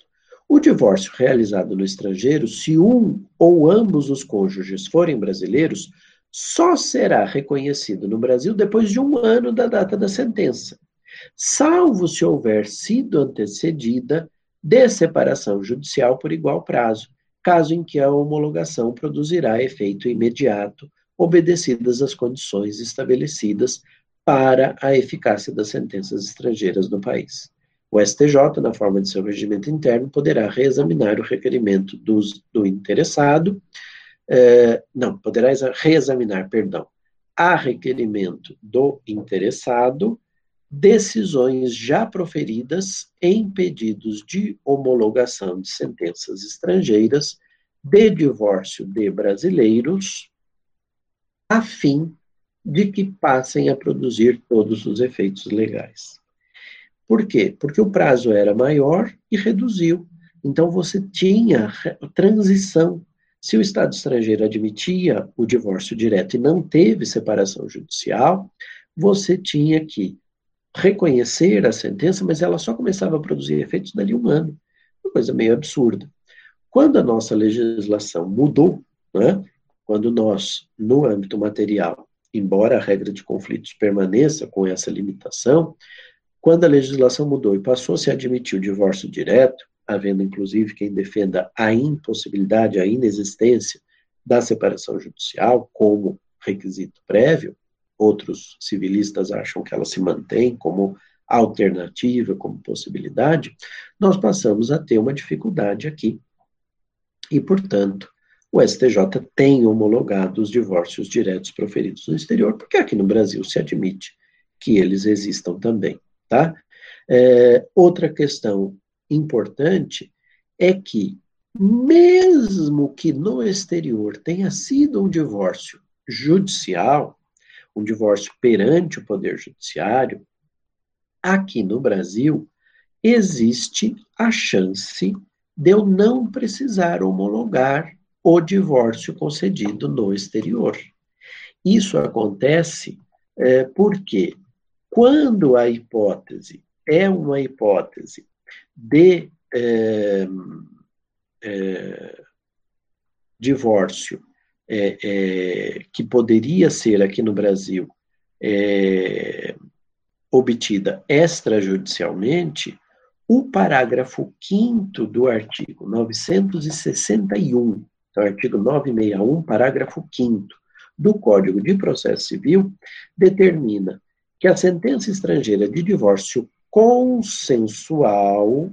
o divórcio realizado no estrangeiro, se um ou ambos os cônjuges forem brasileiros, só será reconhecido no Brasil depois de um ano da data da sentença, salvo se houver sido antecedida de separação judicial por igual prazo, caso em que a homologação produzirá efeito imediato, obedecidas as condições estabelecidas para a eficácia das sentenças estrangeiras no país. O STJ, na forma de seu regimento interno, poderá reexaminar o requerimento dos, do interessado é, não, poderá reexaminar, perdão, a requerimento do interessado, decisões já proferidas em pedidos de homologação de sentenças estrangeiras de divórcio de brasileiros, a fim de que passem a produzir todos os efeitos legais. Por quê? Porque o prazo era maior e reduziu. Então você tinha transição se o Estado estrangeiro admitia o divórcio direto e não teve separação judicial, você tinha que reconhecer a sentença, mas ela só começava a produzir efeitos dali um ano. Uma coisa meio absurda. Quando a nossa legislação mudou, né, quando nós, no âmbito material, embora a regra de conflitos permaneça com essa limitação, quando a legislação mudou e passou -se a admitir o divórcio direto, havendo inclusive quem defenda a impossibilidade, a inexistência da separação judicial como requisito prévio, outros civilistas acham que ela se mantém como alternativa, como possibilidade, nós passamos a ter uma dificuldade aqui. E, portanto, o STJ tem homologado os divórcios diretos proferidos no exterior, porque aqui no Brasil se admite que eles existam também, tá? É, outra questão importante é que, mesmo que no exterior tenha sido um divórcio judicial, um divórcio perante o Poder Judiciário, aqui no Brasil existe a chance de eu não precisar homologar o divórcio concedido no exterior. Isso acontece é, porque, quando a hipótese é uma hipótese de é, é, divórcio é, é, que poderia ser aqui no Brasil é, obtida extrajudicialmente, o parágrafo 5 do artigo 961, então, artigo 961, parágrafo 5 do Código de Processo Civil, determina que a sentença estrangeira de divórcio consensual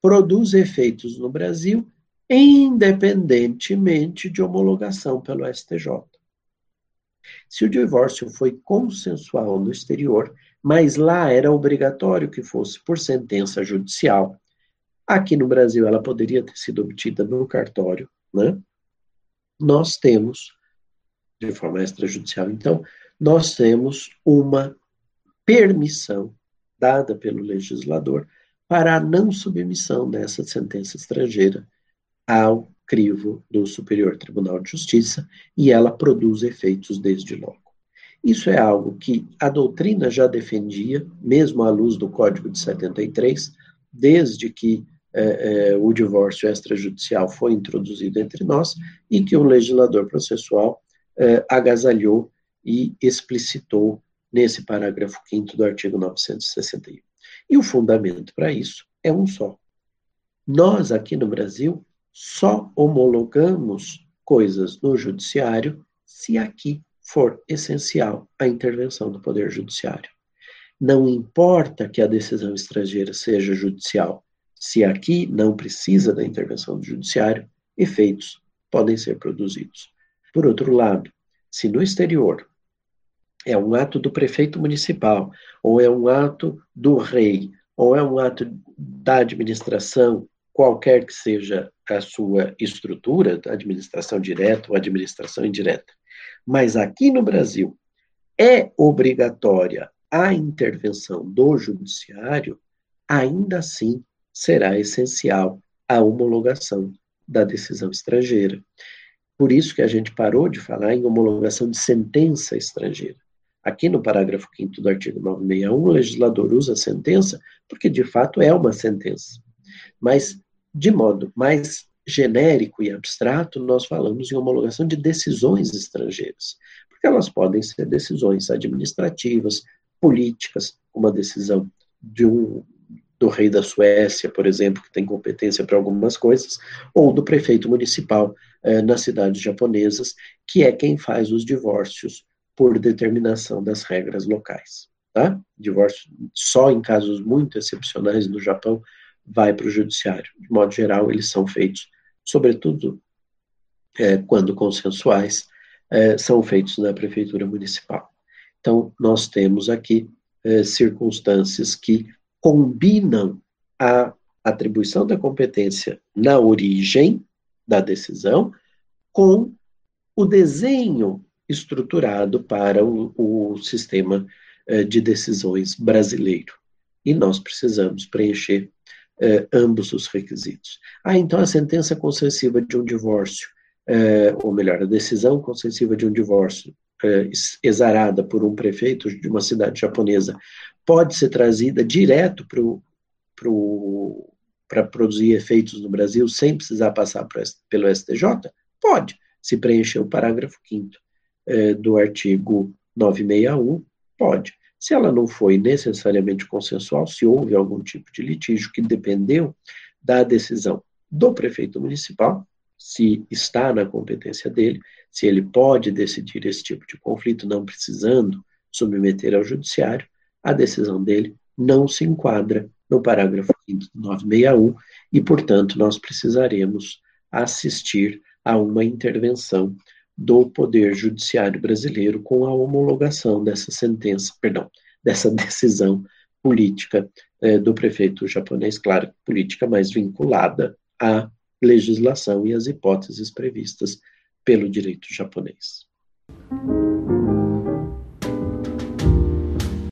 produz efeitos no Brasil independentemente de homologação pelo STJ. Se o divórcio foi consensual no exterior, mas lá era obrigatório que fosse por sentença judicial, aqui no Brasil ela poderia ter sido obtida no cartório, né? Nós temos, de forma extrajudicial, então, nós temos uma permissão dada pelo legislador para a não submissão dessa sentença estrangeira ao crivo do Superior Tribunal de Justiça e ela produz efeitos desde logo. Isso é algo que a doutrina já defendia, mesmo à luz do Código de 73, desde que eh, eh, o divórcio extrajudicial foi introduzido entre nós e que o legislador processual eh, agasalhou e explicitou nesse parágrafo 5 do artigo 961. E o fundamento para isso é um só. Nós, aqui no Brasil, só homologamos coisas no judiciário se aqui for essencial a intervenção do Poder Judiciário. Não importa que a decisão estrangeira seja judicial, se aqui não precisa da intervenção do Judiciário, efeitos podem ser produzidos. Por outro lado, se no exterior é um ato do prefeito municipal, ou é um ato do rei, ou é um ato da administração, qualquer que seja a sua estrutura, administração direta ou administração indireta. Mas aqui no Brasil é obrigatória a intervenção do judiciário, ainda assim será essencial a homologação da decisão estrangeira. Por isso que a gente parou de falar em homologação de sentença estrangeira. Aqui no parágrafo 5 do artigo 961, o legislador usa sentença porque de fato é uma sentença. Mas de modo mais genérico e abstrato, nós falamos em homologação de decisões estrangeiras, porque elas podem ser decisões administrativas, políticas, uma decisão de um do rei da Suécia, por exemplo, que tem competência para algumas coisas, ou do prefeito municipal eh, nas cidades japonesas, que é quem faz os divórcios por determinação das regras locais. Tá? Divórcio só em casos muito excepcionais no Japão vai para o judiciário. De modo geral, eles são feitos, sobretudo é, quando consensuais, é, são feitos na prefeitura municipal. Então, nós temos aqui é, circunstâncias que combinam a atribuição da competência na origem da decisão com o desenho estruturado para o, o sistema é, de decisões brasileiro. E nós precisamos preencher eh, ambos os requisitos. Ah, então a sentença concessiva de um divórcio, eh, ou melhor, a decisão concessiva de um divórcio eh, exarada por um prefeito de uma cidade japonesa pode ser trazida direto para produzir efeitos no Brasil sem precisar passar pro, pelo STJ? Pode, se preencher o parágrafo 5 eh, do artigo 961, pode. Se ela não foi necessariamente consensual, se houve algum tipo de litígio que dependeu da decisão do prefeito municipal, se está na competência dele, se ele pode decidir esse tipo de conflito, não precisando submeter ao judiciário, a decisão dele não se enquadra no parágrafo 5 do 961 e, portanto, nós precisaremos assistir a uma intervenção do Poder Judiciário brasileiro com a homologação dessa sentença, perdão, dessa decisão política eh, do prefeito japonês, claro, política mais vinculada à legislação e às hipóteses previstas pelo direito japonês.